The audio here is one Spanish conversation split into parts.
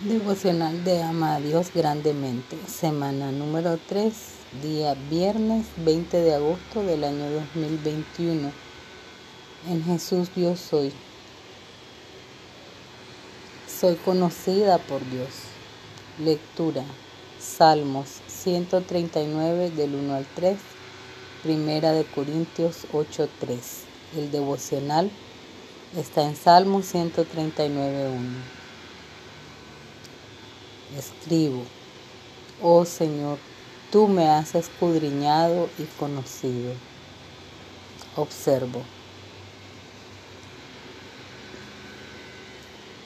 Devocional de Ama a Dios grandemente. Semana número 3, día viernes 20 de agosto del año 2021. En Jesús yo soy. Soy conocida por Dios. Lectura. Salmos 139 del 1 al 3. Primera de Corintios 8, 3. El devocional está en Salmos 139, 1 escribo, oh Señor, tú me has escudriñado y conocido. Observo.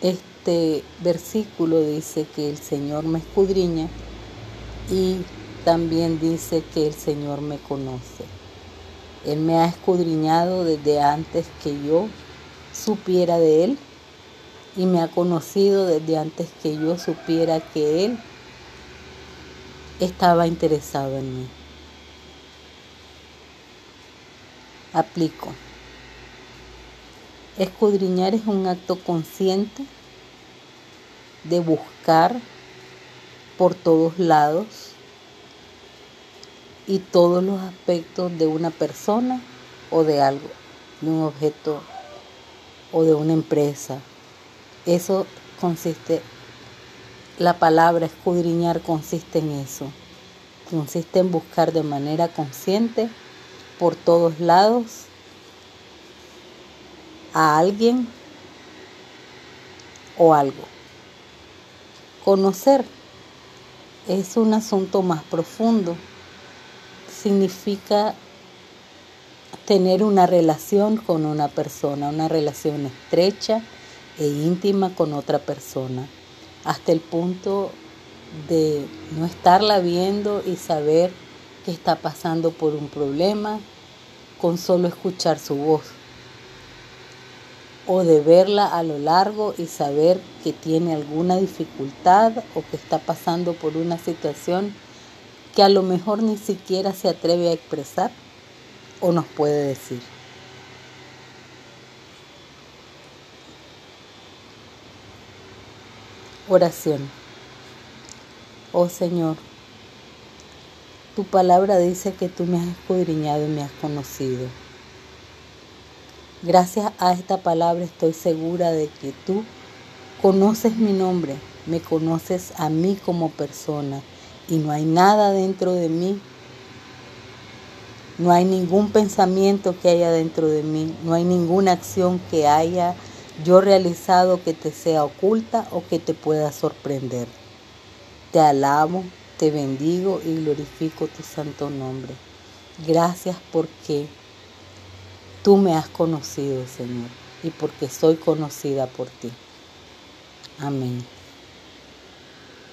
Este versículo dice que el Señor me escudriña y también dice que el Señor me conoce. Él me ha escudriñado desde antes que yo supiera de Él y me ha conocido desde antes que yo supiera que Él estaba interesado en mí. Aplico. Escudriñar es un acto consciente de buscar por todos lados y todos los aspectos de una persona o de algo, de un objeto o de una empresa eso consiste, la palabra escudriñar consiste en eso. Consiste en buscar de manera consciente por todos lados a alguien o algo. Conocer es un asunto más profundo. Significa tener una relación con una persona, una relación estrecha e íntima con otra persona, hasta el punto de no estarla viendo y saber que está pasando por un problema con solo escuchar su voz, o de verla a lo largo y saber que tiene alguna dificultad o que está pasando por una situación que a lo mejor ni siquiera se atreve a expresar o nos puede decir. Oración. Oh Señor, tu palabra dice que tú me has escudriñado y me has conocido. Gracias a esta palabra estoy segura de que tú conoces mi nombre, me conoces a mí como persona y no hay nada dentro de mí, no hay ningún pensamiento que haya dentro de mí, no hay ninguna acción que haya yo realizado que te sea oculta o que te pueda sorprender. Te alabo, te bendigo y glorifico tu santo nombre. Gracias porque tú me has conocido, Señor, y porque soy conocida por ti. Amén.